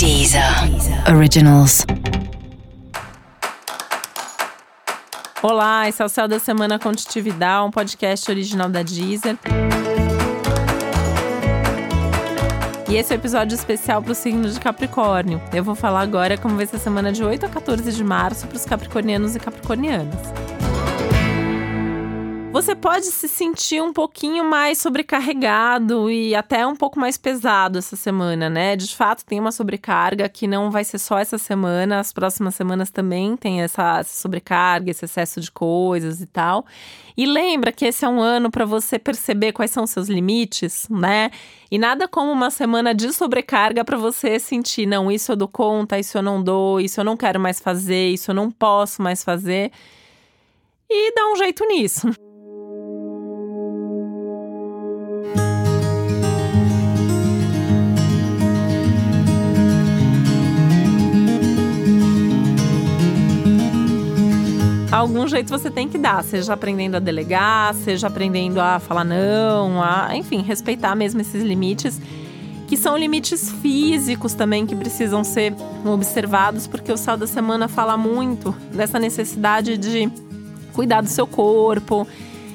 Deezer Originals. Olá, esse é o Céu da Semana Contitividade, um podcast original da Deezer. E esse é o um episódio especial para o signo de Capricórnio. Eu vou falar agora como vai ser a semana de 8 a 14 de março para os capricornianos e capricornianas. Você pode se sentir um pouquinho mais sobrecarregado e até um pouco mais pesado essa semana, né? De fato, tem uma sobrecarga que não vai ser só essa semana, as próximas semanas também tem essa, sobrecarga, esse excesso de coisas e tal. E lembra que esse é um ano para você perceber quais são os seus limites, né? E nada como uma semana de sobrecarga para você sentir, não, isso eu dou conta, isso eu não dou, isso eu não quero mais fazer, isso eu não posso mais fazer. E dá um jeito nisso. Algum jeito você tem que dar, seja aprendendo a delegar, seja aprendendo a falar não, a, enfim, respeitar mesmo esses limites, que são limites físicos também que precisam ser observados, porque o céu da semana fala muito dessa necessidade de cuidar do seu corpo,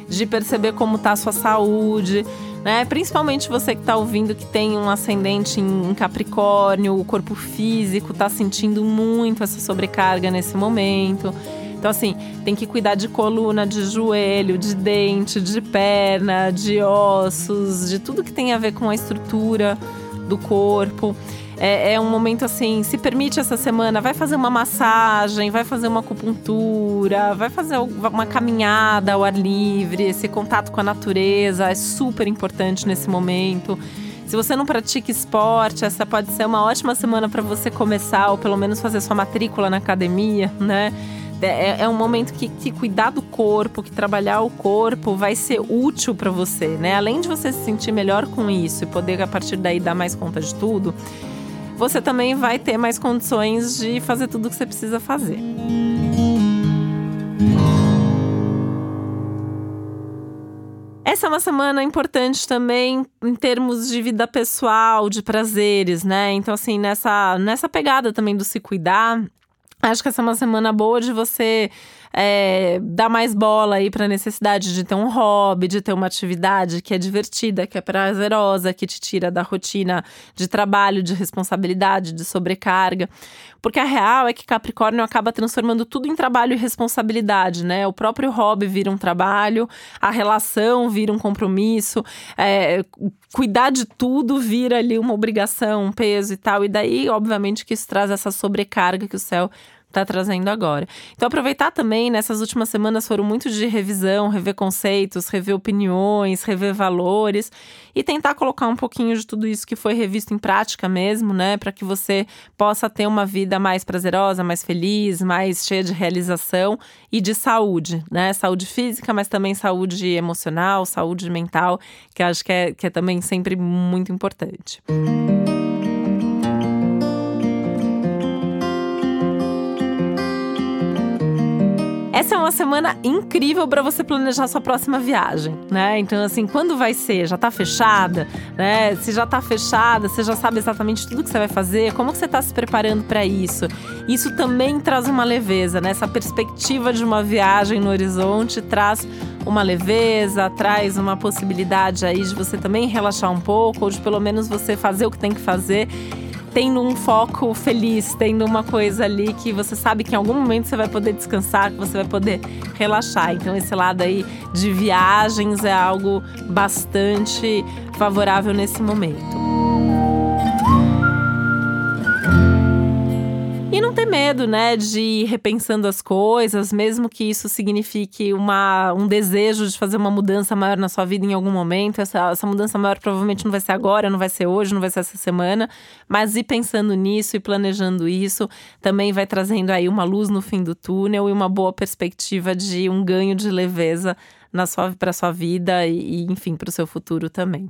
de perceber como está a sua saúde, né? Principalmente você que está ouvindo que tem um ascendente em Capricórnio, o corpo físico está sentindo muito essa sobrecarga nesse momento. Então, assim, tem que cuidar de coluna, de joelho, de dente, de perna, de ossos, de tudo que tem a ver com a estrutura do corpo. É, é, um momento assim, se permite essa semana, vai fazer uma massagem, vai fazer uma acupuntura, vai fazer uma caminhada ao ar livre, esse contato com a natureza é super importante nesse momento. Se você não pratica esporte, essa pode ser uma ótima semana para você começar, ou pelo menos fazer sua matrícula na academia, né? É, é, é um momento que, que, cuidar do corpo, que trabalhar o corpo vai ser útil para você, né? Além de você se sentir melhor com isso e poder a partir daí dar mais conta de tudo, você também vai ter mais condições de fazer tudo o que você precisa fazer. Essa é uma semana importante também em termos de vida pessoal, de prazeres, né? Então, assim, nessa, nessa pegada também do se cuidar, Acho que essa é uma semana boa de você é, dar mais bola aí para a necessidade de ter um hobby, de ter uma atividade que é divertida, que é prazerosa, que te tira da rotina de trabalho, de responsabilidade, de sobrecarga. Porque a real é que Capricórnio acaba transformando tudo em trabalho e responsabilidade, né? O próprio hobby vira um trabalho, a relação vira um compromisso, é, cuidar de tudo vira ali uma obrigação, um peso e tal. E daí, obviamente, que isso traz essa sobrecarga que o céu está trazendo agora. Então, aproveitar também, nessas últimas semanas foram muito de revisão, rever conceitos, rever opiniões, rever valores e tentar colocar um pouquinho de tudo isso que foi revisto em prática mesmo, né? Para que você possa ter uma vida mais prazerosa, mais feliz, mais cheia de realização e de saúde, né? Saúde física, mas também saúde emocional, saúde mental, que acho que é, que é também sempre muito importante. Música Essa é uma semana incrível para você planejar sua próxima viagem, né? Então, assim, quando vai ser? Já tá fechada, né? Se já tá fechada, você já sabe exatamente tudo que você vai fazer, como que você tá se preparando para isso? Isso também traz uma leveza, né? Essa perspectiva de uma viagem no horizonte traz uma leveza, traz uma possibilidade aí de você também relaxar um pouco, ou de pelo menos você fazer o que tem que fazer tendo um foco feliz, tendo uma coisa ali que você sabe que em algum momento você vai poder descansar, que você vai poder relaxar. Então, esse lado aí de viagens é algo bastante favorável nesse momento. E não ter medo, né, de ir repensando as coisas, mesmo que isso signifique uma, um desejo de fazer uma mudança maior na sua vida em algum momento. Essa, essa mudança maior provavelmente não vai ser agora, não vai ser hoje, não vai ser essa semana, mas ir pensando nisso e planejando isso também vai trazendo aí uma luz no fim do túnel e uma boa perspectiva de um ganho de leveza para sua vida e enfim, para o seu futuro também.